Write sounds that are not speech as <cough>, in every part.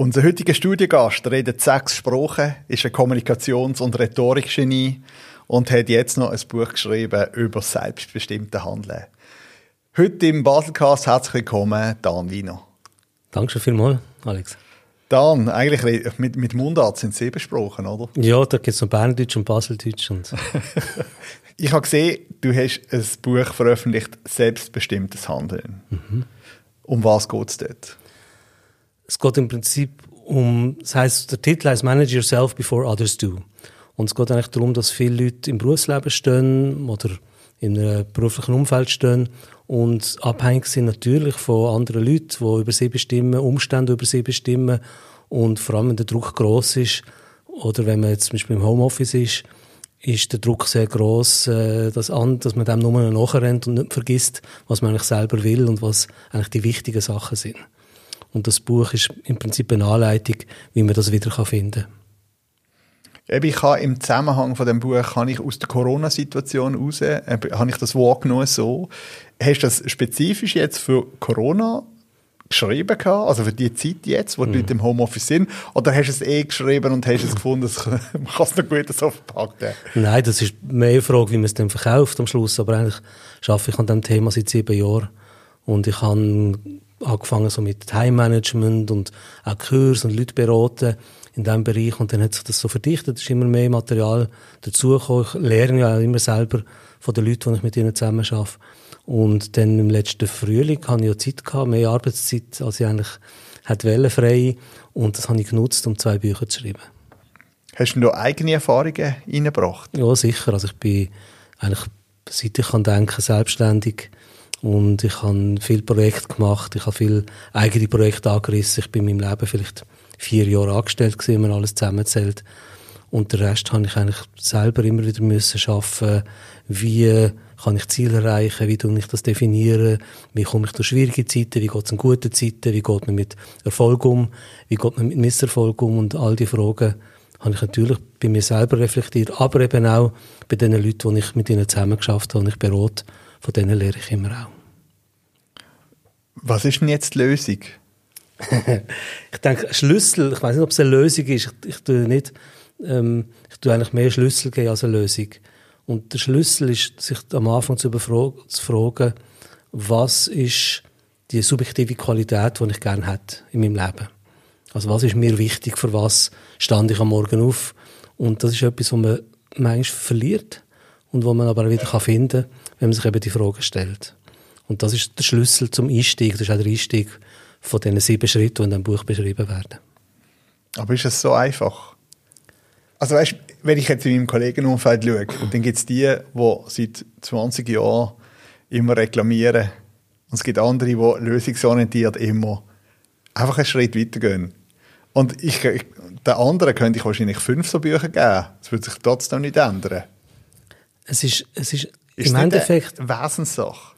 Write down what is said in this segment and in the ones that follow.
Unser heutiger Studiengast redet sechs Sprachen, ist ein Kommunikations- und Rhetorikgenie und hat jetzt noch ein Buch geschrieben über selbstbestimmte Handeln. Heute im Baselcast herzlich willkommen, Dan Wiener. Danke schon vielmals, Alex. Dan, eigentlich mit, mit Mundart sind sieben Sprachen, oder? Ja, da gibt es noch Berndeutsch und Baseldeutsch. Und <laughs> ich habe gesehen, du hast ein Buch veröffentlicht, Selbstbestimmtes Handeln. Mhm. Um was geht es dort? Es geht im Prinzip um, das heißt, der Titel heißt Manage Yourself Before Others Do. Und es geht eigentlich darum, dass viele Leute im Berufsleben stehen oder in einem beruflichen Umfeld stehen und abhängig sind natürlich von anderen Leuten, die über sie bestimmen, Umstände über sie bestimmen und vor allem, wenn der Druck groß ist oder wenn man jetzt zum Beispiel im Homeoffice ist, ist der Druck sehr groß, äh, dass, man dem nur nachrennt und nicht vergisst, was man eigentlich selber will und was eigentlich die wichtigen Sachen sind. Und das Buch ist im Prinzip eine Anleitung, wie man das wieder finden kann. Ich habe im Zusammenhang von dem Buch kann ich aus der Corona-Situation raus, äh, habe ich das wahrgenommen so. Hast du das spezifisch jetzt für Corona geschrieben gehabt, also für die Zeit jetzt, wo die mhm. Leute im Homeoffice sind, oder hast du es eh geschrieben und hast es gefunden, <laughs> man kann es noch gut so verpacken? Nein, das ist mehr eine Frage, wie man es dann verkauft am Schluss, aber eigentlich arbeite ich an diesem Thema seit sieben Jahren und ich habe angefangen so mit Time-Management und auch Kurs und Leute beraten in diesem Bereich und dann hat sich das so verdichtet, es ist immer mehr Material dazugekommen. Ich lerne ja auch immer selber von den Leuten, die ich mit ihnen zusammen arbeite. Und dann im letzten Frühling hatte ich ja Zeit, gehabt, mehr Arbeitszeit, als ich eigentlich hätte frei und das habe ich genutzt, um zwei Bücher zu schreiben. Hast du noch eigene Erfahrungen reingebracht? Ja, sicher. Also ich bin eigentlich, seit ich kann denken, selbstständig und ich habe viel Projekte gemacht, ich habe viel eigene Projekte angerissen. Ich bin in meinem Leben vielleicht vier Jahre angestellt gewesen, wenn man alles zusammenzählt. Und den Rest habe ich eigentlich selber immer wieder müssen schaffen. Wie kann ich Ziele erreichen? Wie tue ich das definieren? Wie komme ich durch schwierige Zeiten? Wie geht es in guten Zeiten? Wie geht man mit Erfolg um? Wie geht man mit Misserfolg um? Und all die Fragen habe ich natürlich bei mir selber reflektiert, aber eben auch bei den Leuten, die ich mit ihnen zusammen geschafft habe und ich berate von denen lehre ich immer auch. Was ist denn jetzt die Lösung? <laughs> ich denke, Schlüssel, ich weiß nicht, ob es eine Lösung ist. Ich, ich tue nicht, ähm, ich tue eigentlich mehr Schlüssel geben als eine Lösung. Und der Schlüssel ist, sich am Anfang zu, zu fragen, was ist die subjektive Qualität, die ich gerne hätte in meinem Leben. Also was ist mir wichtig, für was stand ich am Morgen auf? Und das ist etwas, was man manchmal verliert und wo man aber wieder finden kann, wenn man sich eben die Frage stellt. Und das ist der Schlüssel zum Einstieg, das ist auch der Einstieg von diesen sieben Schritten, die in diesem Buch beschrieben werden. Aber ist es so einfach? Also weißt, wenn ich jetzt in meinem Kollegenumfeld schaue, dann gibt es die, die seit 20 Jahren immer reklamieren, und es gibt andere, die lösungsorientiert immer einfach einen Schritt weitergehen. Und ich, ich, den anderen könnte ich wahrscheinlich fünf so Bücher geben. Das würde sich trotzdem nicht ändern. Es ist, es ist, ist Im Endeffekt. Eine Wesenssache.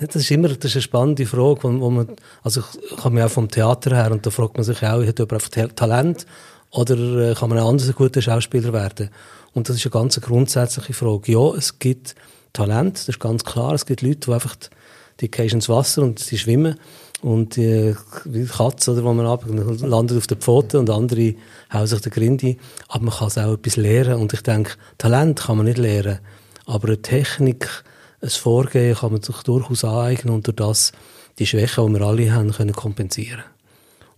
Das ist immer das ist eine spannende Frage, wo, wo man, also ich komme ja auch vom Theater her und da fragt man sich auch, hat jemand Talent oder äh, kann man ein anderer guter Schauspieler werden? Und das ist eine ganz grundsätzliche Frage. Ja, es gibt Talent, das ist ganz klar. Es gibt Leute, die einfach, die gehen ins Wasser und die schwimmen und die, wie Katze, oder, wo man ab, landet auf der Pfote und andere hauen sich den Grindi. Aber man kann es auch etwas lernen und ich denke, Talent kann man nicht lernen. Aber eine Technik, ein Vorgehen kann man sich durchaus aneignen und durch das die Schwächen, die wir alle haben, können kompensieren.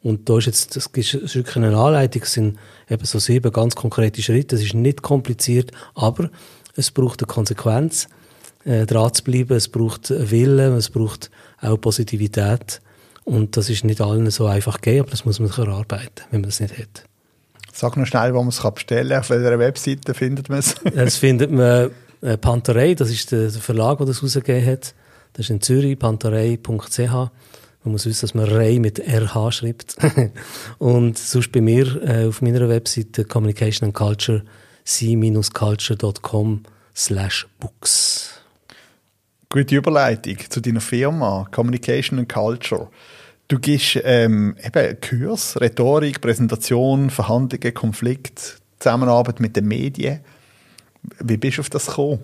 Und da ist jetzt, das ist wirklich eine Anleitung, es sind eben so sieben ganz konkrete Schritte. Es ist nicht kompliziert, aber es braucht eine Konsequenz, äh, dran zu bleiben. Es braucht Willen, es braucht auch Positivität. Und das ist nicht allen so einfach gegeben, aber das muss man sich erarbeiten, wenn man das nicht hat. Sag noch schnell, wo man es bestellen kann. Auf welcher Webseite findet man es? Das findet man äh, Panterei, das ist der, Verlag, der das rausgegeben hat. Das ist in Zürich, panterei.ch. Man muss wissen, dass man Rei mit RH schreibt. <laughs> und sonst bei mir äh, auf meiner Webseite Communication and Culture c-culture.com slash books. Gute Überleitung zu deiner Firma Communication and Culture. Du gibst ähm, eben Kurs, Rhetorik, Präsentation, Verhandlungen, Konflikt, Zusammenarbeit mit den Medien. Wie bist du auf das gekommen?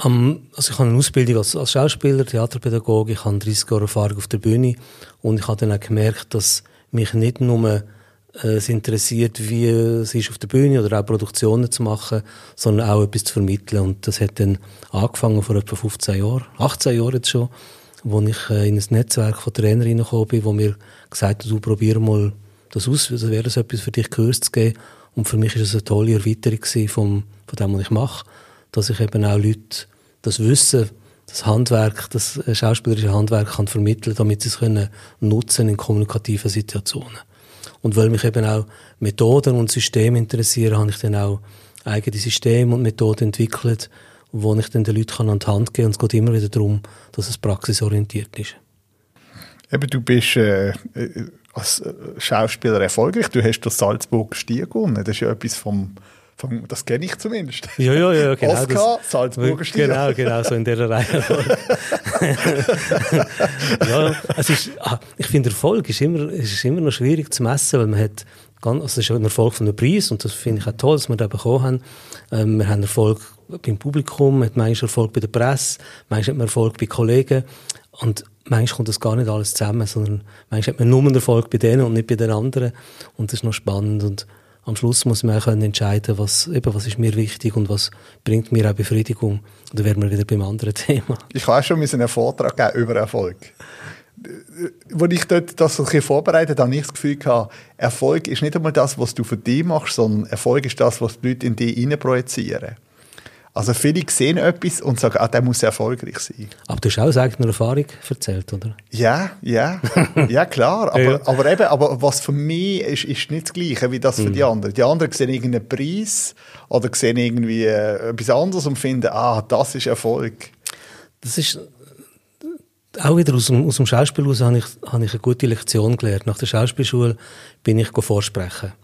am, also ich habe eine Ausbildung als, als Schauspieler, Theaterpädagoge, ich habe 30 Jahre Erfahrung auf der Bühne. Und ich habe dann auch gemerkt, dass mich nicht nur äh, es interessiert, wie es ist auf der Bühne oder auch Produktionen zu machen, sondern auch etwas zu vermitteln. Und das hat dann angefangen vor etwa 15 Jahren, 18 Jahren jetzt schon, wo ich äh, in ein Netzwerk von Trainerinnen gekommen bin, wo mir gesagt hat, du probier mal das aus, also wäre das etwas für dich Kurs zu geben und für mich ist es eine tolle Erweiterung vom, von dem, was ich mache dass ich eben auch Leute das Wissen, das Handwerk, das schauspielerische Handwerk kann vermitteln, damit sie es können nutzen in kommunikativen Situationen. Und weil mich eben auch Methoden und Systeme interessieren, habe ich dann auch eigene Systeme und Methoden entwickelt, wo ich dann den Leuten an die Hand geben kann. Und es geht immer wieder darum, dass es praxisorientiert ist. Eben, du bist äh, als Schauspieler erfolgreich. Du hast das Salzburg Stier gewonnen. Das ist ja etwas vom vom, das kenne ich zumindest. Ja, ja, ja, genau. Oscar, das, Salzburger Stil. Genau, genau, so in dieser <laughs> Reihe. ja, es ist, ah, ich finde, Erfolg ist immer, ist immer noch schwierig zu messen, weil man hat, ganz, also es ist ein Erfolg von einem Preis und das finde ich auch toll, dass wir da bekommen haben. Ähm, wir haben Erfolg beim Publikum, man hat manchmal Erfolg bei der Presse, manchmal hat man Erfolg bei Kollegen und manchmal kommt das gar nicht alles zusammen, sondern manchmal hat man nur einen Erfolg bei denen und nicht bei den anderen und das ist noch spannend und am Schluss muss man auch entscheiden, was, eben, was ist mir wichtig und was bringt mir auch Befriedigung. Und dann wären wir wieder beim anderen <laughs> Thema. Ich habe schon einen Vortrag geben über Erfolg. Als ich dort das ein vorbereitet habe, habe ich das Gefühl gehabt, Erfolg ist nicht einmal das, was du für dich machst, sondern Erfolg ist das, was die Leute in dich projizieren. Also viele sehen etwas und sagen, ah, der muss erfolgreich sein. Aber du hast auch aus eigener Erfahrung erzählt, oder? Ja, ja, <laughs> ja klar. Aber, ja. aber eben, aber was für mich ist, ist nicht das Gleiche wie das für die mhm. anderen. Die anderen sehen irgendeinen Preis oder sehen irgendwie äh, etwas anderes und finden, ah, das ist Erfolg. Das ist auch wieder aus dem, aus dem Schauspiel heraus habe ich, habe ich eine gute Lektion gelernt. Nach der Schauspielschule bin ich vorsprechen.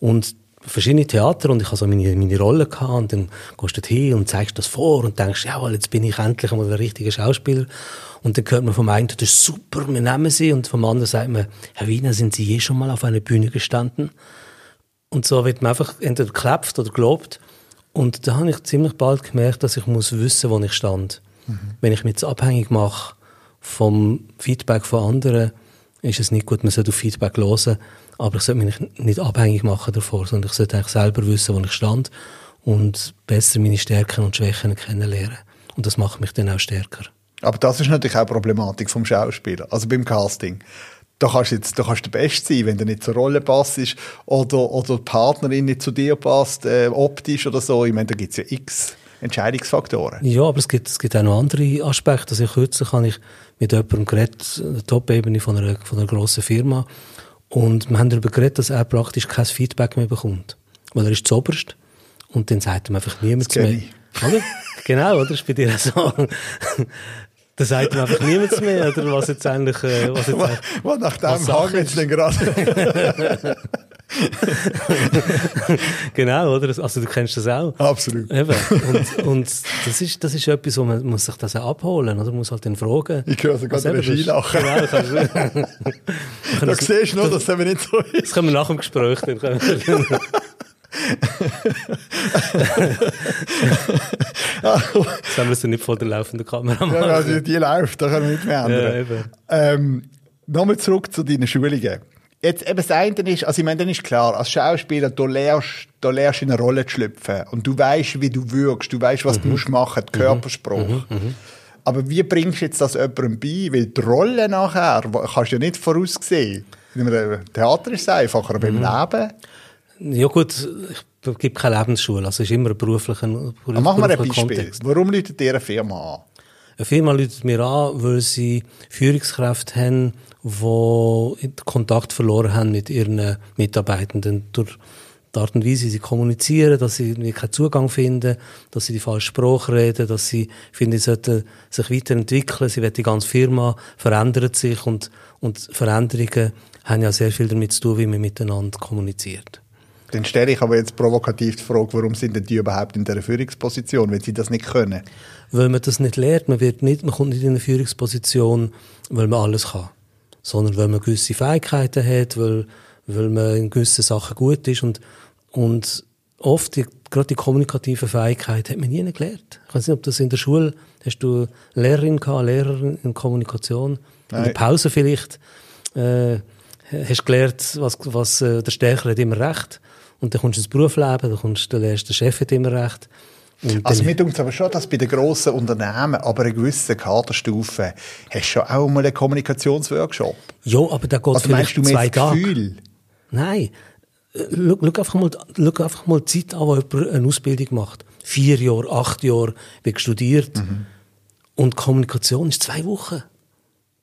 Und verschiedene Theater und ich hatte so meine, meine Rolle gehabt und dann gehst du hin und zeigst das vor und denkst, ja, jetzt bin ich endlich einmal der richtige Schauspieler. Und dann hört man vom einen, das ist super, wir nehmen sie und vom anderen sagt man, Herr Wiener, sind Sie je schon mal auf einer Bühne gestanden? Und so wird man einfach entweder geklappt oder gelobt. Und da habe ich ziemlich bald gemerkt, dass ich muss wissen, wo ich stand. Mhm. Wenn ich mich jetzt abhängig mache vom Feedback von anderen, ist es nicht gut, man sollte auf Feedback hören aber ich sollte mich nicht abhängig machen davor, sondern ich sollte eigentlich selber wissen, wo ich stand und besser meine Stärken und Schwächen kennenlernen. Und das macht mich dann auch stärker. Aber das ist natürlich auch Problematik vom Schauspieler, also beim Casting. Da kannst du jetzt, da kannst du der Beste sein, wenn du nicht zur Rolle passt oder, oder die Partnerin nicht zu dir passt, äh, optisch oder so. Ich meine, da gibt es ja x Entscheidungsfaktoren. Ja, aber es gibt, es gibt auch noch andere Aspekte. Also kürzlich habe ich mit jemandem geredet, der Top-Ebene von einer, von einer grossen Firma. Und wir haben darüber geredet, dass er praktisch kein Feedback mehr bekommt. Weil er ist zuoberst. Und dann sagt ihm einfach niemand mehr. Oder? genau, oder? Das ist bei dir so. Da sagt ihm einfach niemand mehr, oder? Was jetzt eigentlich, äh, was jetzt eigentlich, was nach dem Hang jetzt denn gerade? <laughs> <laughs> genau, oder? Also du kennst das auch. Absolut. Eben. Und, und das, ist, das ist etwas, wo man muss sich das auch abholen, oder? Man muss halt dann fragen. Ich höre sogar den Regie lachen. Genau, kannst <laughs> da siehst du nur, dass es eben nicht so ist. Das können wir nach dem Gespräch dann. Jetzt haben wir <laughs> es nicht vor der laufenden Kamera machen. Ja, die, die läuft, da können wir nicht mehr ändern. Ja, ähm, Nochmal zurück zu deinen Schulungen. Jetzt eben das eine ist, also ich meine, dann ist klar, als Schauspieler, du lernst, du lernst in eine Rolle zu schlüpfen. Und du weißt, wie du wirkst, du weißt, was mhm. du musst machen, der Körperspruch. Mhm. Mhm. Aber wie bringst du jetzt das jemandem bei? Weil die Rolle nachher kannst du ja nicht voraussehen. In einem Theater ist es einfacher, aber im mhm. Leben? Ja gut, es gibt keine Lebensschule, also es ist immer ein beruflicher, beruflicher Machen wir ein Beispiel. Kontext. Warum läutet ihr eine Firma an? Eine Firma läutet mir an, weil sie Führungskräfte haben, die Kontakt verloren haben mit ihren Mitarbeitenden durch die Art und Weise, wie sie kommunizieren, dass sie keinen Zugang finden, dass sie die falsche Sprache reden, dass sie finden, sie sollten sich weiterentwickeln, sie werden die ganze Firma verändert sich und, und Veränderungen haben ja sehr viel damit zu tun, wie man miteinander kommuniziert. Dann stelle ich aber jetzt provokativ die Frage, warum sind denn die überhaupt in der Führungsposition, wenn sie das nicht können? Weil man das nicht lernt, man wird nicht, man kommt nicht in eine Führungsposition, weil man alles kann sondern weil man gewisse Fähigkeiten hat, weil, weil man in gewissen Sachen gut ist und, und oft, die, gerade die kommunikative Fähigkeit, hat man nie gelernt. Ich weiß nicht, ob das in der Schule, hast du Lehrerin gehabt, Lehrerin in Kommunikation? Nein. In der Pause vielleicht, äh, hast gelernt, was, was, äh, der Stärker hat immer recht. Und dann kommst du ins Berufsleben, dann kommst du, der Chef hat immer recht. Und also mir denkt aber schon, dass bei den grossen Unternehmen, aber einer gewissen Kaderstufe, hast du schon auch mal einen Kommunikationsworkshop. Ja, aber da geht also vielleicht du zwei Tage. Nein. Schau, schau, einfach mal, schau einfach mal die Zeit an, wo jemand eine Ausbildung macht. Vier Jahre, acht Jahre, wird studiert. Mhm. Und Kommunikation ist zwei Wochen.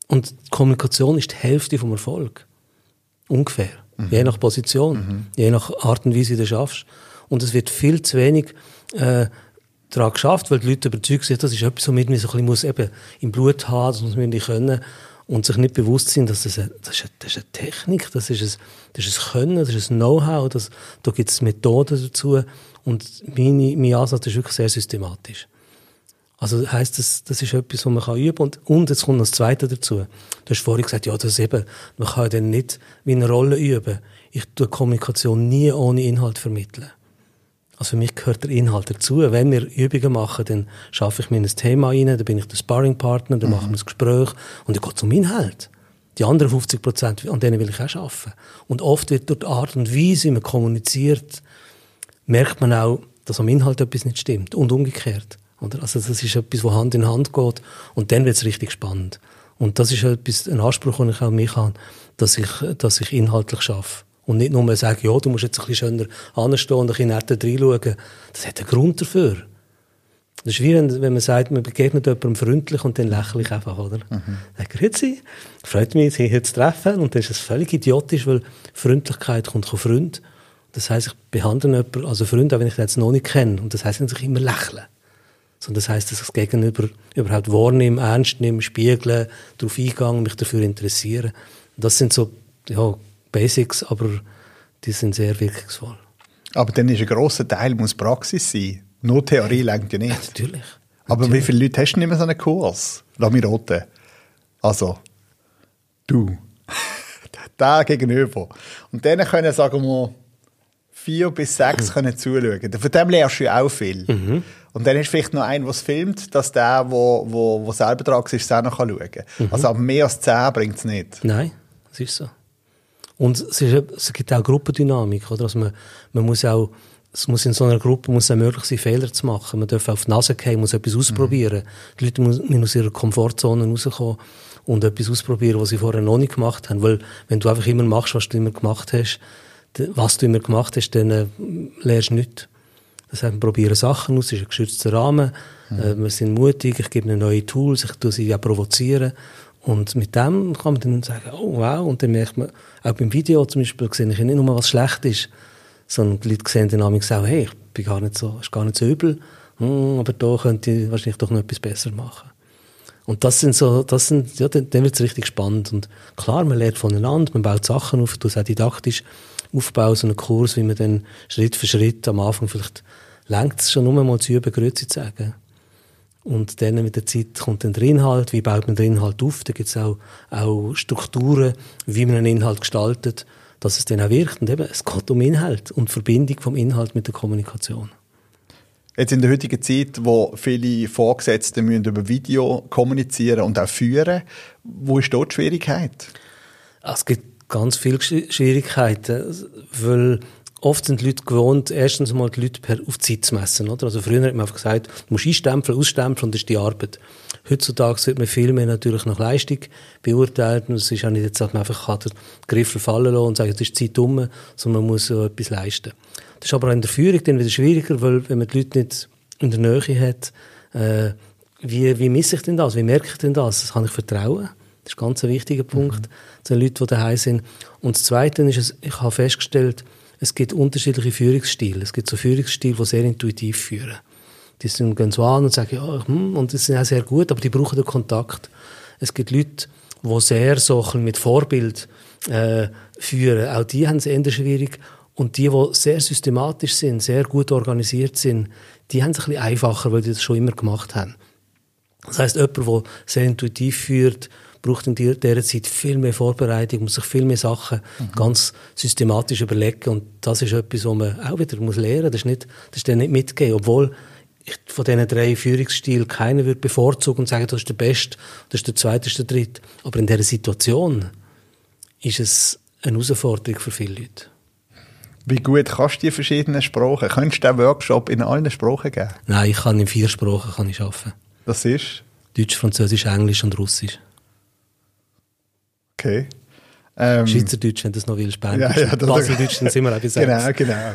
Und Kommunikation ist die Hälfte vom Erfolg. Ungefähr. Mhm. Je nach Position, mhm. je nach Art und Weise, wie du schaffst. Und es wird viel zu wenig äh, daran geschafft, weil die Leute überzeugt sind, das ist etwas, was man so ein bisschen muss eben im Blut haben, das muss man nicht können und sich nicht bewusst sind, dass das, eine, das, ist, eine, das ist eine Technik, das ist ein, das ist ein Können, das ist ein Know-how, da gibt es Methoden dazu und meine, mein Ansatz ist wirklich sehr systematisch. Also heisst das, das ist etwas, was man kann üben und, und jetzt kommt noch das Zweite dazu. Du hast vorhin gesagt, ja, das eben, man kann dann nicht wie eine Rolle üben. Ich tue Kommunikation nie ohne Inhalt vermitteln. Also für mich gehört der Inhalt dazu. Wenn wir Übungen machen, dann schaffe ich mir ein Thema rein, dann bin ich der Sparringpartner, dann mhm. machen wir ein Gespräch und dann geht es um Inhalt. Die anderen 50 Prozent, an denen will ich auch arbeiten. Und oft wird durch die Art und Weise, wie man kommuniziert, merkt man auch, dass am Inhalt etwas nicht stimmt. Und umgekehrt. Oder? Also das ist etwas, wo Hand in Hand geht. Und dann wird es richtig spannend. Und das ist etwas, ein Anspruch, den ich auch mich habe, dass ich, dass ich inhaltlich schaffe. Und nicht nur sagen, ja, du musst jetzt ein bisschen schöner anstehen und ein bisschen netter reinschauen. Das hat einen Grund dafür. Das ist wie wenn, wenn man sagt, man begegnet jemandem freundlich und dann lächle ich einfach, oder? Mhm. Dann grüezi, freut mich, Sie hier zu treffen. Und dann ist es völlig idiotisch, weil Freundlichkeit kommt von Freund. Das heisst, ich behandle jemanden als Freund, auch wenn ich ihn jetzt noch nicht kenne. Und das heisst nicht, dass ich immer lächle. Sondern das heisst, dass ich das Gegenüber überhaupt wahrnehme, ernst nehme, spiegle, darauf eingehe, mich dafür interessiere. Das sind so, ja, Basics, aber die sind sehr wirkungsvoll. Aber dann ist ein grosser Teil muss Praxis sein. Nur Theorie lenkt ja nicht. Ja, <laughs> natürlich. Aber natürlich. wie viele Leute hast du nicht mehr so einen Kurs? Lass mich roten. Also, du. <laughs> da gegenüber. Und denen können, sagen wir, vier bis sechs mhm. können zuschauen. Von dem lernst du auch viel. Mhm. Und dann ist vielleicht noch einer, der es filmt, dass der, der wo, wo, wo selber dran ist, es auch noch schauen kann. Mhm. Also mehr als zehn bringt es nicht. Nein, das ist so. Und es, ist, es gibt auch Gruppendynamik, oder? Also man, man muss auch, es muss in so einer Gruppe muss es möglich sein, Fehler zu machen. Man darf auf die Nase gehen, muss etwas ausprobieren. Mhm. Die Leute müssen aus ihrer Komfortzone rauskommen und etwas ausprobieren, was sie vorher noch nicht gemacht haben. Weil, wenn du einfach immer machst, was du immer gemacht hast, was du immer gemacht hast, dann äh, lernst du nichts. Das heißt, wir probieren Sachen aus, es ist ein geschützter Rahmen, mhm. äh, wir sind mutig, ich gebe ihnen neue Tools, ich tue sie ja provozieren und mit dem kann man dann sagen, oh wow, und dann merkt man, auch beim Video zum Beispiel, sehe ich nicht nur, was schlecht ist, sondern die Leute sehen dann auch, hey, ich bin gar nicht so, ist gar nicht so übel, hm, aber da könnte ich wahrscheinlich doch noch etwas besser machen. Und das sind so, das sind, ja, dann, dann wird es richtig spannend. Und klar, man lernt voneinander, man baut Sachen auf, du auch didaktisch aufbauen, so einen Kurs, wie man dann Schritt für Schritt am Anfang vielleicht längt es schon nur mal zu üben, Grüezi zu sagen. Und dann mit der Zeit kommt dann der Inhalt, wie baut man den Inhalt auf, da gibt es auch, auch Strukturen, wie man einen Inhalt gestaltet, dass es dann auch wirkt. Und eben, es geht um Inhalt und Verbindung vom Inhalt mit der Kommunikation. Jetzt in der heutigen Zeit, wo viele Vorgesetzte müssen über Video kommunizieren und auch führen, wo ist dort die Schwierigkeit? Es gibt ganz viele Schwierigkeiten, weil oft sind die Leute gewohnt, erstens mal die Leute per, auf Zeit zu messen. Oder? Also früher hat man einfach gesagt, du musst einstempeln, ausstempeln und das ist die Arbeit. Heutzutage wird man viel mehr natürlich nach Leistung beurteilt und es ist auch nicht jetzt, dass man einfach den Griffel fallen lassen und sagen, es ist Zeit um, sondern man muss so etwas leisten. Das ist aber auch in der Führung dann wieder schwieriger, weil wenn man die Leute nicht in der Nähe hat, äh, wie, wie misse ich denn das? Wie merke ich denn das? Das kann ich vertrauen. Das ist ein ganz wichtiger Punkt mhm. zu den Leuten, die daheim sind. Und das Zweite ist, ich habe festgestellt, es gibt unterschiedliche Führungsstile. Es gibt so Führungsstile, die sehr intuitiv führen. Die sind, gehen so an und sagen, ja, hm, und das sind auch sehr gut, aber die brauchen den Kontakt. Es gibt Leute, die sehr so mit Vorbild äh, führen. Auch die haben es eher schwierig. Und die, die sehr systematisch sind, sehr gut organisiert sind, die haben es ein bisschen einfacher, weil die das schon immer gemacht haben. Das heißt, jemand, der sehr intuitiv führt, braucht in dieser Zeit viel mehr Vorbereitung, muss sich viel mehr Sachen mhm. ganz systematisch überlegen und das ist etwas, was man auch wieder muss lernen muss. Das ist nicht, das ist dann nicht mitgegeben, obwohl ich von diesen drei Führungsstilen keiner würde bevorzugen und sagen, das ist der Beste, das ist der Zweite, das ist der Dritte. Aber in dieser Situation ist es eine Herausforderung für viele Leute. Wie gut kannst du die verschiedenen Sprachen? Könntest du den Workshop in allen Sprachen geben? Nein, ich kann in vier Sprachen kann ich arbeiten. Das ist? Deutsch, Französisch, Englisch und Russisch. Okay. Ähm, Schweizerdeutsch, wenn du das noch willst, Berndeutsch. Ja, ja, Baseldeutsch, dann sind wir auch <laughs> Genau, genau.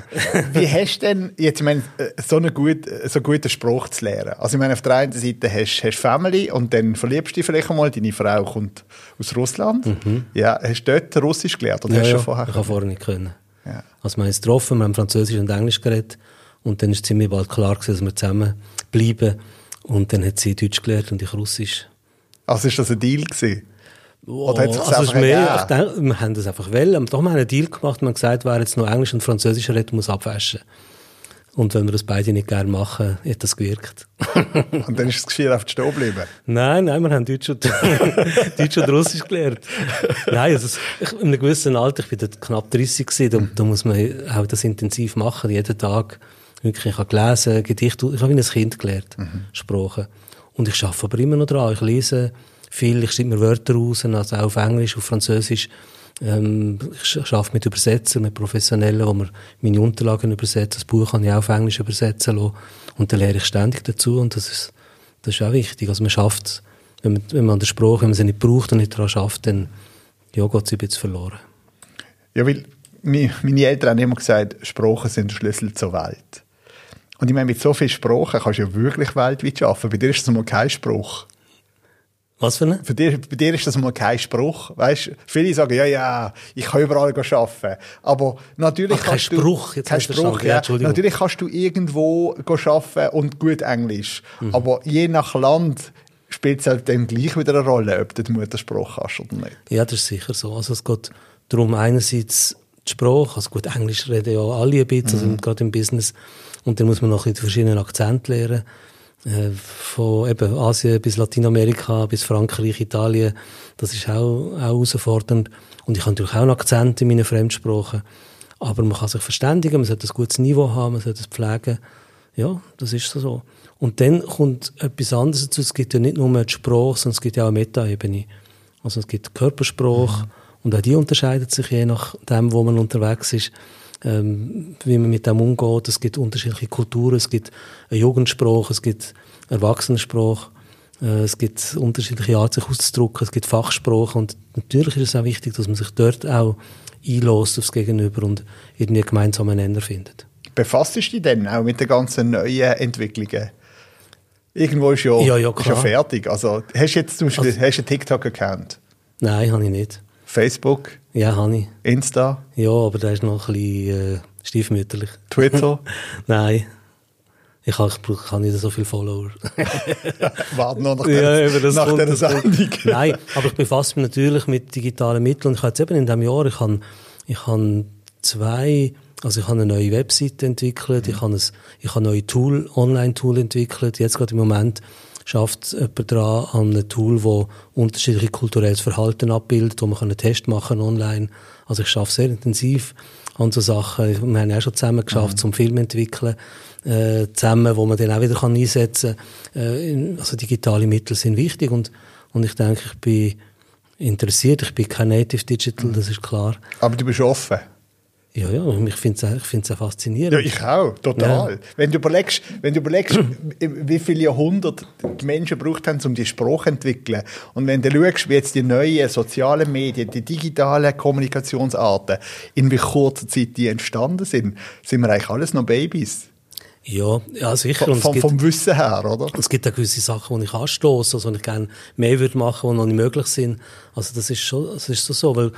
Wie hast du denn jetzt, ich meine, so einen, gut, so guten Spruch zu lernen? Also, ich meine, auf der einen Seite hast du Family und dann verliebst du dich vielleicht einmal, deine Frau kommt aus Russland. Mhm. Ja, hast du dort Russisch gelernt? Oder ja, hast du ja, vorher ich habe vorher nicht können. Ja. Also, wir haben uns getroffen, wir haben Französisch und Englisch geredet und dann ist ziemlich bald klar gewesen, dass wir zusammen bleiben und dann hat sie Deutsch gelernt und ich Russisch. Also, ist das ein Deal gewesen? Oder hat also es mehr, denke, wir haben das einfach wollen. Doch, wir haben einen Deal gemacht, wir haben gesagt, wer jetzt noch Englisch und Französisch redet, muss abwaschen. Und wenn wir das beide nicht gerne machen, hat das gewirkt. <laughs> und dann ist das Gefühl auf Stehen geblieben? Nein, nein, wir haben Deutsch und, <laughs> Deutsch und Russisch gelernt. Nein, also ich, in einem gewissen Alter, ich war knapp 30 gewesen, da, da muss man auch das intensiv machen, jeden Tag. Wirklich, ich habe gelesen, Gedichte, ich habe wie ein Kind gelernt, mhm. Sprachen. Und ich arbeite aber immer noch dran. Ich lese, viel, ich schreibe mir Wörter raus, also auch auf Englisch, auf Französisch. Ähm, ich arbeite mit Übersetzern, mit Professionellen, wo wir meine Unterlagen übersetzen. Das Buch kann ich auch auf Englisch übersetzen lassen. Und dann lehre ich ständig dazu und das ist, das ist auch wichtig. Also man schafft wenn man, wenn man an der Sprache, wenn man sie nicht braucht und nicht daran schafft, dann ja, geht sie ein bisschen verloren. Ja, weil meine Eltern haben immer gesagt, Sprachen sind der Schlüssel zur Welt. Und ich meine, mit so vielen Sprachen kannst du ja wirklich weltweit arbeiten. Bei dir ist das mal kein Spruch. Was für eine? Für dir, bei dir ist das mal kein Spruch. Weißt, viele sagen, ja, ja, ich kann überall arbeiten. Aber natürlich Ach, kannst kein du, Spruch, jetzt kein Spruch, ja. ja natürlich kannst du irgendwo arbeiten und gut Englisch. Mhm. Aber je nach Land spielt es halt dann gleich wieder eine Rolle, ob du den Muttersprache hast oder nicht. Ja, das ist sicher so. Also es geht darum, einerseits die Sprache, also gut, Englisch reden ja alle ein bisschen, also mhm. also gerade im Business. Und dann muss man noch die verschiedenen Akzente lernen. Äh, von eben Asien bis Lateinamerika, bis Frankreich, Italien, das ist auch, auch herausfordernd. Und ich habe natürlich auch einen Akzent in meinen Fremdsprachen. Aber man kann sich verständigen, man sollte ein gutes Niveau haben, man sollte es pflegen. Ja, das ist so. Und dann kommt etwas anderes dazu. Es gibt ja nicht nur die Sprache, sondern es gibt ja auch eine Meta-Ebene. Also es gibt Körpersprache mhm. und auch die unterscheidet sich je nach dem, wo man unterwegs ist ähm, wie man mit dem umgeht. Es gibt unterschiedliche Kulturen, es gibt eine Jugendsprache, es gibt Erwachsenensprache, äh, es gibt unterschiedliche Arten, sich auszudrücken, es gibt Fachsprache und natürlich ist es auch wichtig, dass man sich dort auch einlässt aufs Gegenüber und irgendwie gemeinsam einen Nenner findet. Befasst du dich denn auch mit den ganzen neuen Entwicklungen? Irgendwo ist ja, ja, ja, ist ja fertig. Also, hast du jetzt zum Beispiel also, hast du einen TikTok-Account? Nein, habe ich nicht. Facebook? Ja, habe ich. Insta? Ja, aber der ist noch ein bisschen äh, stiefmütterlich. Twitter? <laughs> Nein. Ich habe ich nicht so viele Follower. <laughs> Warte noch nach der, ja, das nach der Sendung. <laughs> Nein, aber ich befasse mich natürlich mit digitalen Mitteln. Und ich habe jetzt eben in diesem Jahr, ich habe, ich habe zwei, also ich habe eine neue Webseite entwickelt, mhm. ich habe ein, ich habe ein neues Tool, Online-Tool entwickelt. Jetzt gerade im Moment schafft jemand daran an einem Tool, das unterschiedliche kulturelles Verhalten abbildet, wo man einen Test machen online. Also ich schaffe sehr intensiv an so Sachen. Wir haben ja schon zusammen geschafft, mhm. zum Film entwickeln, äh, zusammen, wo man dann auch wieder kann einsetzen kann. Äh, also digitale Mittel sind wichtig und, und ich denke, ich bin interessiert. Ich bin kein Native Digital, mhm. das ist klar. Aber du bist offen? Ja, ja, ich finde es ich find's auch faszinierend. Ja, ich auch, total. Ja. Wenn du überlegst, wenn du überlegst wie viele Jahrhunderte die Menschen gebraucht haben, um die Sprache zu entwickeln, und wenn du schaust, wie jetzt die neuen sozialen Medien, die digitalen Kommunikationsarten, in wie kurzer Zeit die entstanden sind, sind wir eigentlich alles noch Babys. Ja, ja sicher. Von, vom, gibt, vom Wissen her, oder? Es gibt auch gewisse Sachen, die ich anstoße, also die ich gerne mehr würde machen, die noch nicht möglich sind. Also das ist schon, das ist so, so weil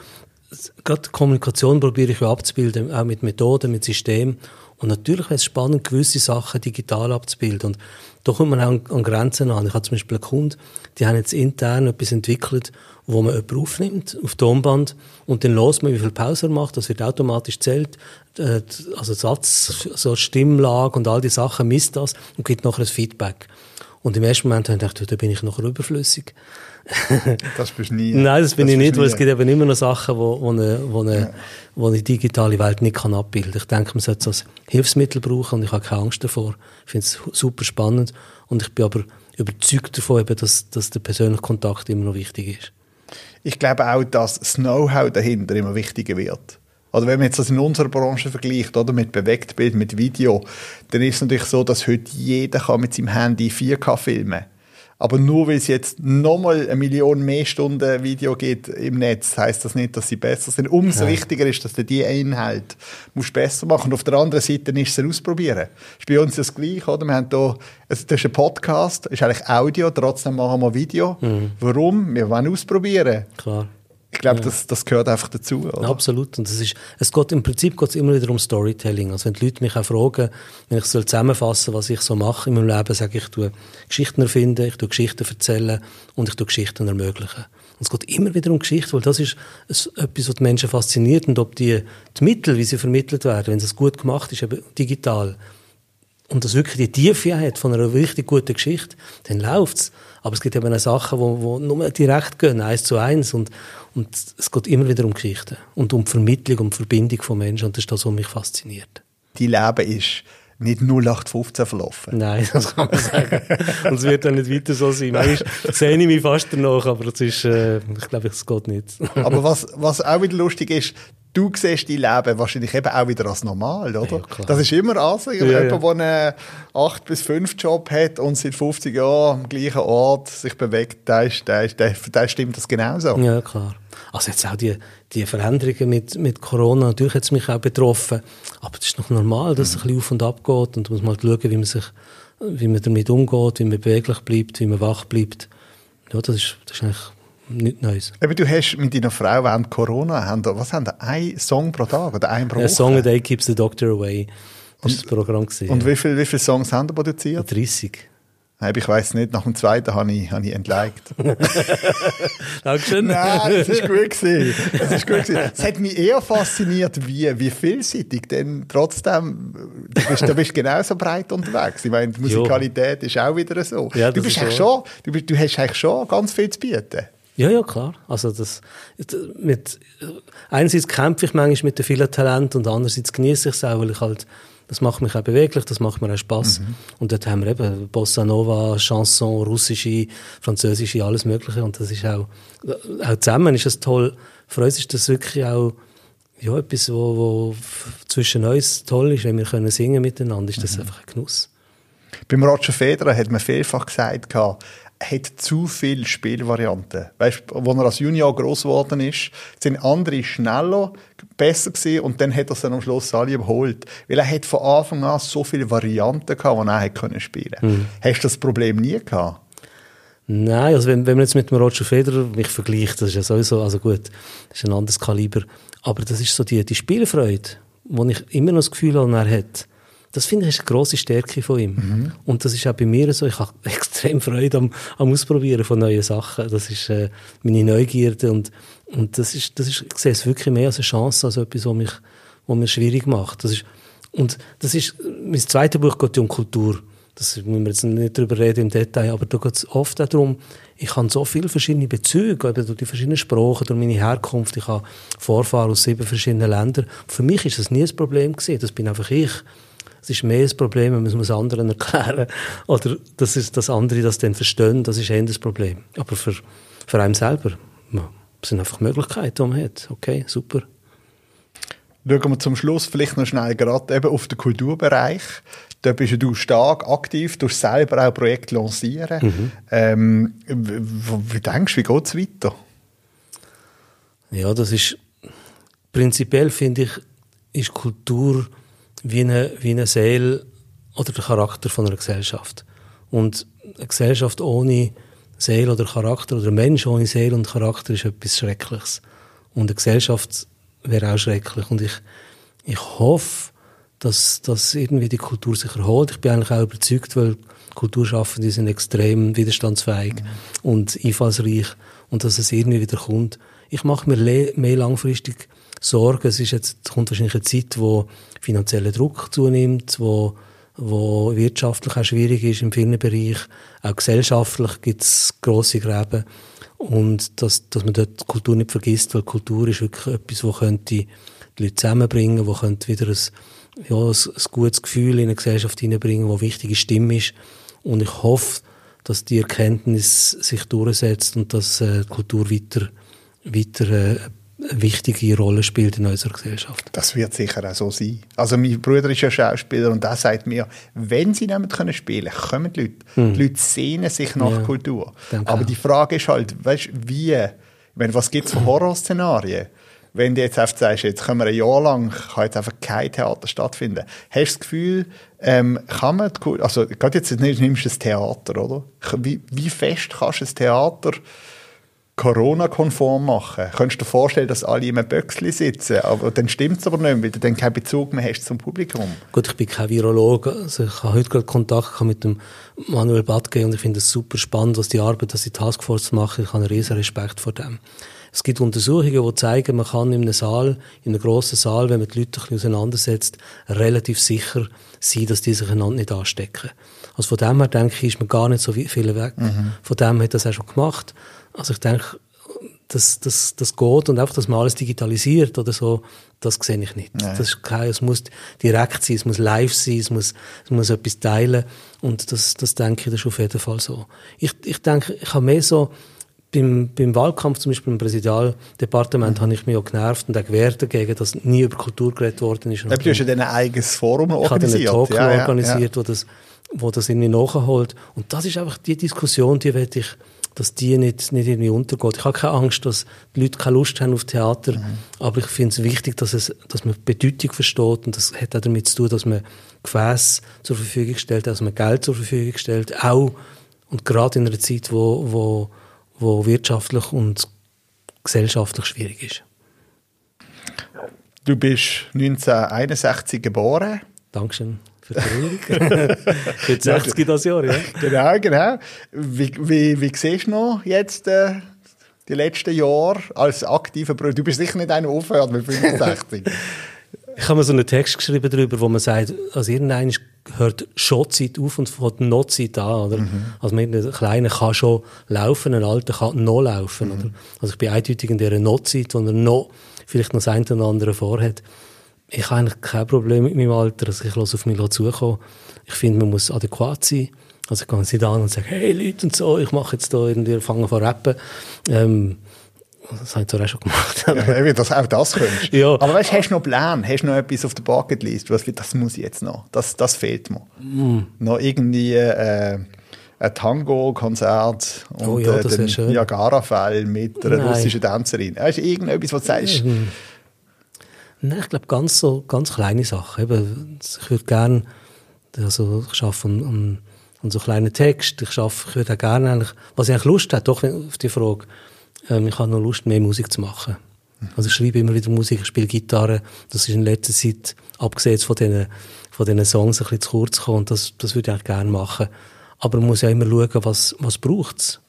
gerade Kommunikation probiere ich ja abzubilden, auch mit Methoden, mit Systemen. Und natürlich wäre es spannend, gewisse Sachen digital abzubilden. Und da kommt man auch an, Grenzen an. Ich habe zum Beispiel einen Kunden, die haben jetzt intern etwas entwickelt, wo man jemanden aufnimmt, auf Tonband, und dann los man, wie viel Pause er macht, das wird automatisch zählt, äh, also Satz, so Stimmlage und all die Sachen misst das und gibt nachher ein Feedback. Und im ersten Moment habe ich gedacht, da bin ich noch überflüssig. <laughs> das bist du nie. Nein, das bin das ich nicht, weil es gibt eben immer noch Sachen, wo, wo, eine, wo, eine, ja. wo eine digitale Welt nicht kann abbilden kann. Ich denke, man sollte es als Hilfsmittel brauchen und ich habe keine Angst davor. Ich finde es super spannend und ich bin aber überzeugt davon, eben, dass, dass der persönliche Kontakt immer noch wichtig ist. Ich glaube auch, dass das Know-how dahinter immer wichtiger wird. Oder wenn man jetzt das in unserer Branche vergleicht, oder mit Bewegtbild, mit Video, dann ist es natürlich so, dass heute jeder kann mit seinem Handy 4K filmen kann. Aber nur weil es jetzt nochmal eine Million mehr Stunden Video gibt im Netz, heißt das nicht, dass sie besser sind. Umso ja. wichtiger ist, dass du die Inhalt musst besser machen. Und auf der anderen Seite ist es ausprobieren. Das ist bei uns das Gleiche, oder? Wir haben hier, also das ist ein Podcast, ist eigentlich Audio, trotzdem machen wir Video. Mhm. Warum? Wir wollen ausprobieren. Klar. Ich glaube, ja. das, das gehört einfach dazu. Oder? Absolut. Und das ist, es geht, im Prinzip geht es immer wieder um Storytelling. Also wenn die Leute mich auch fragen, wenn ich soll zusammenfassen was ich so mache in meinem Leben, sage ich, ich tue Geschichten erfinden, ich tue Geschichten erzählen und ich tue Geschichten ermöglichen. Und es geht immer wieder um Geschichte, weil das ist etwas, was die Menschen fasziniert und ob die, die Mittel, wie sie vermittelt werden, wenn es gut gemacht ist, eben digital, und das wirklich die Tiefe hat von einer richtig guten Geschichte, dann läuft's. Aber es gibt eben auch Sachen, die, die nur direkt gehen, eins zu eins. Und, und es geht immer wieder um Geschichten. Und um die Vermittlung, um die Verbindung von Menschen. Und das ist das, was mich fasziniert. Dein Leben ist nicht 0815 verlaufen. Nein, das kann man sagen. <laughs> und es wird dann nicht weiter so sein. Manchmal sehe ich mich fast danach, aber das ist, äh, ich glaube, es geht nicht. <laughs> aber was, was auch wieder lustig ist, du siehst dein Leben wahrscheinlich eben auch wieder als normal, oder? Ja, das ist immer also, ja, jemand, ja. der einen 8 bis 5 Job hat und seit 50 Jahren am gleichen Ort sich bewegt, der, ist, der, ist, der, der stimmt das genauso. Ja, klar. Also jetzt auch die, die Veränderungen mit, mit Corona, natürlich hat es mich auch betroffen, aber es ist noch normal, dass es ein bisschen auf und ab geht und muss mal schauen, wie man sich, wie man damit umgeht, wie man beweglich bleibt, wie man wach bleibt. Ja, das ist, das ist eigentlich nichts Neues. Aber du hast mit deiner Frau während Corona, haben was haben ein Song pro Tag oder ein pro Woche? A Song a Day Keeps the Doctor Away. Das und, das Programm gewesen, Und wie viele wie viel Songs haben ihr produziert? 30. Ich weiß nicht, nach dem zweiten habe ich, habe ich entliked. <laughs> Dankeschön. Nein, das ist gut gewesen. Das ist gut gewesen. Es hat mich eher fasziniert, wie, wie vielseitig, denn trotzdem, du bist, du bist genauso breit unterwegs. Ich meine, die Musikalität jo. ist auch wieder so. Ja, du bist eigentlich schon, du, bist, du hast eigentlich schon ganz viel zu bieten. Ja, ja, klar. Also das, mit, einerseits kämpfe ich manchmal mit den vielen Talenten und andererseits genieße ich es auch, weil ich halt, das macht mich auch beweglich, das macht mir auch Spass. Mhm. Und dort haben wir eben Bossa Nova, Chanson, russische, französische, alles Mögliche. Und das ist auch, auch zusammen ist es toll. Für uns ist das wirklich auch, ja, etwas, wo, wo zwischen uns toll ist, wenn wir können singen miteinander, ist das mhm. einfach ein Genuss. Beim Roger Federer hat man vielfach gesagt, hat zu viele Spielvarianten. Weißt, als er als Junior groß geworden ist, sind andere schneller, besser gewesen und dann hat er sie am Schluss alle überholt. Weil er hat von Anfang an so viele Varianten gehabt, die er hätte können spielen. Mhm. Hast du das Problem nie gehabt? Nein, also wenn, wenn man jetzt mit dem Roger Federer mich vergleicht, das ist ja sowieso, also gut, das ist ein anderes Kaliber, aber das ist so die, die Spielfreude, die ich immer noch das Gefühl habe, er hat das finde ich ist eine grosse Stärke von ihm. Mhm. Und das ist auch bei mir so. Ich habe <laughs> extrem Freude am, am Ausprobieren von neuen Sachen. Das ist äh, meine Neugierde und, und das ist, das ist, ich sehe es wirklich mehr als eine Chance, als etwas, was mich, was mir schwierig macht. Das ist, und das ist, mein zweites Buch geht um Kultur. Das müssen wir jetzt nicht darüber reden im Detail, aber da geht es oft auch darum, ich habe so viele verschiedene Bezüge, eben durch die verschiedenen Sprachen, durch meine Herkunft, ich habe Vorfahren aus sieben verschiedenen Ländern. Für mich ist das nie ein Problem gewesen, das bin einfach ich. Es ist mehr das Problem, man muss <laughs> es anderen erklären. Oder das ist, dass andere das dann verstehen, das ist eher das Problem. Aber für, für einen selber, das sind einfach Möglichkeiten, die man hat. Okay, super. Schauen wir zum Schluss vielleicht noch schnell gerade eben auf den Kulturbereich. Da bist du stark aktiv, du selber auch Projekte lancieren. Mhm. Ähm, wie, wie denkst du, wie geht es weiter? Ja, das ist prinzipiell finde ich, ist Kultur wie eine, wie eine Seele oder der Charakter von einer Gesellschaft. Und eine Gesellschaft ohne Seele oder Charakter oder ein Mensch ohne Seele und Charakter ist etwas Schreckliches. Und eine Gesellschaft wäre auch schrecklich. Und ich, ich hoffe, dass, dass irgendwie die Kultur sich erholt. Ich bin eigentlich auch überzeugt, weil Kulturschaffende sind extrem widerstandsfähig mhm. und einfallsreich und dass es irgendwie wieder kommt. Ich mache mir mehr langfristig Sorgen. Es ist jetzt, kommt wahrscheinlich eine Zeit, wo finanzieller Druck zunimmt, wo wo wirtschaftlich auch schwierig ist im vielen Bereichen. Auch gesellschaftlich gibt es grosse Gräben. Und dass, dass man dort Kultur nicht vergisst, weil Kultur ist wirklich etwas, wo könnte die Leute zusammenbringen, wo könnte wieder ein, ja, ein, ein gutes Gefühl in eine Gesellschaft hineinbringen, wo wichtige Stimme ist. Und ich hoffe, dass die Erkenntnis sich durchsetzt und dass äh, die Kultur weiter, weiter äh, eine wichtige Rolle spielt in unserer Gesellschaft. Das wird sicher auch so sein. Also mein Bruder ist ja Schauspieler und der sagt mir, wenn sie nicht können spielen können, kommen die Leute. Hm. Die Leute sehnen sich nach ja, Kultur. Aber auch. die Frage ist halt, weißt, wie, meine, was gibt es für Horrorszenarien? Wenn du jetzt einfach sagst, jetzt können wir ein Jahr lang, kann jetzt einfach kein Theater stattfinden. Hast du das Gefühl, ähm, kann man, also gerade jetzt nimmst du ein Theater, oder? Wie, wie fest kannst du ein Theater Corona-konform machen. Könntest du dir vorstellen, dass alle in einem Böckchen sitzen? Aber dann stimmt es aber nicht, weil du dann keinen Bezug mehr hast zum Publikum. Gut, ich bin kein Virologe. Also ich habe heute gerade Kontakt mit dem Manuel Badge und ich finde es super spannend, was die Arbeit, dass die Taskforce machen. Ich habe einen riesen Respekt vor dem. Es gibt Untersuchungen, die zeigen, man kann in einem Saal, in einem grossen Saal, wenn man die Leute ein bisschen auseinandersetzt, relativ sicher sein, dass die sich einander nicht anstecken. Also von dem her denke ich, ist man gar nicht so viel weg. Mhm. Von dem hat das auch schon gemacht. Also ich denke, das, das, das geht und einfach, dass man alles digitalisiert oder so, das sehe ich nicht. Das ist kein, es muss direkt sein, es muss live sein, es muss, es muss etwas teilen und das, das denke ich, das ist auf jeden Fall so. Ich, ich denke, ich habe mehr so, beim, beim Wahlkampf, zum Beispiel im Präsidialdepartement, mhm. habe ich mich auch genervt und auch gewehrt dagegen, dass nie über Kultur geredet worden ist. du hast ja dann ein eigenes Forum organisiert. Ich habe einen Talk ja, organisiert, ja. Wo, das, wo das irgendwie nachholt. Und das ist einfach die Diskussion, die werde ich dass die nicht, nicht irgendwie untergeht. Ich habe keine Angst, dass die Leute keine Lust haben auf Theater, mhm. aber ich finde es wichtig, dass, es, dass man Bedeutung versteht und das hat auch damit zu tun, dass man Gefäße zur Verfügung stellt, dass man Geld zur Verfügung stellt, auch und gerade in einer Zeit, wo, wo, wo wirtschaftlich und gesellschaftlich schwierig ist. Du bist 1961 geboren. Dankeschön. Vertrauung. <laughs> Für 60 das Jahr, ja. Genau, genau. Wie, wie, wie siehst du noch jetzt äh, die letzten Jahre als aktiver Bruder? Du bist sicher nicht einer aufhört mit 65. <laughs> ich habe mir so einen Text geschrieben darüber, wo man sagt, also irgendeiner hört Schotzeit auf und fängt Notzeit an, oder? Mhm. Also ein Kleiner kann schon laufen, ein Alter kann noch laufen, mhm. oder? Also ich bin eindeutig in dieser Notzeit, wo er noch vielleicht noch das eine oder andere vorhat ich habe eigentlich kein Problem mit meinem Alter, also ich lasse auf mich zukommen. Ich finde, man muss adäquat sein. Also ich gehe nicht an und sage, hey Leute und so, ich mache jetzt da irgendwie, fange von rappen. Ähm, das habe ich zwar auch schon gemacht. ja, <laughs> wie das, auch das könntest. ja. Aber weißt, hast du noch Pläne? Hast du noch etwas auf der Bucketlist? Was, das muss ich jetzt noch. Das, das fehlt mir. Mm. Noch irgendwie äh, ein Tango-Konzert und oh ja, äh, den Niagara-Fall mit einer Nein. russischen Tänzerin. Hast du irgendetwas, was du sagst? Mm. Nein, ich glaube, ganz so, ganz kleine Sachen. Eben, ich würde gerne, also, ich arbeite an, an, so kleinen Text. Ich arbeite, ich würde auch gerne eigentlich, was ich eigentlich Lust habe, doch auf die Frage, ähm, ich habe noch Lust, mehr Musik zu machen. Also ich schreibe immer wieder Musik, ich spiele Gitarre. Das ist in letzter Zeit, abgesehen von diesen, von diesen Songs, ein bisschen zu kurz gekommen. Und das, das würde ich eigentlich gerne machen. Aber man muss ja immer schauen, was, was braucht es.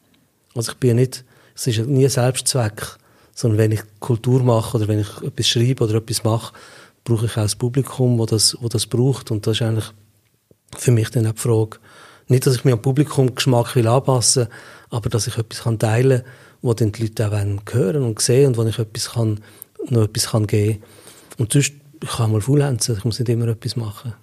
Also ich bin nicht, es ist nie Selbstzweck sondern wenn ich Kultur mache oder wenn ich etwas schreibe oder etwas mache, brauche ich auch das Publikum, wo das, wo das braucht. Und das ist eigentlich für mich dann auch die Frage, nicht, dass ich mich am Publikumgeschmack will anpassen, aber dass ich etwas kann teilen kann, wo dann die Leute auch hören und sehen und wo ich etwas kann, noch etwas kann geben kann. Und sonst, ich kann mal faulenzen, ich muss nicht immer etwas machen.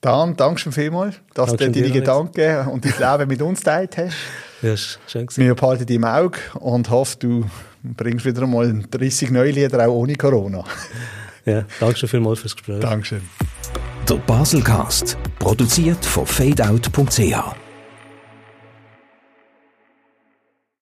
Dan, danke schon vielmals, dass danke du deine Gedanken und dein <laughs> Leben mit uns geteilt hast. Ja, schön gewesen. Wir behalten dich im Auge und hoffen, du bringst wieder einmal 30 neue Lieder auch ohne Corona. <laughs> ja, danke schon vielmals fürs Gespräch. Dankeschön. Der Baselcast, produziert von fadeout.ch.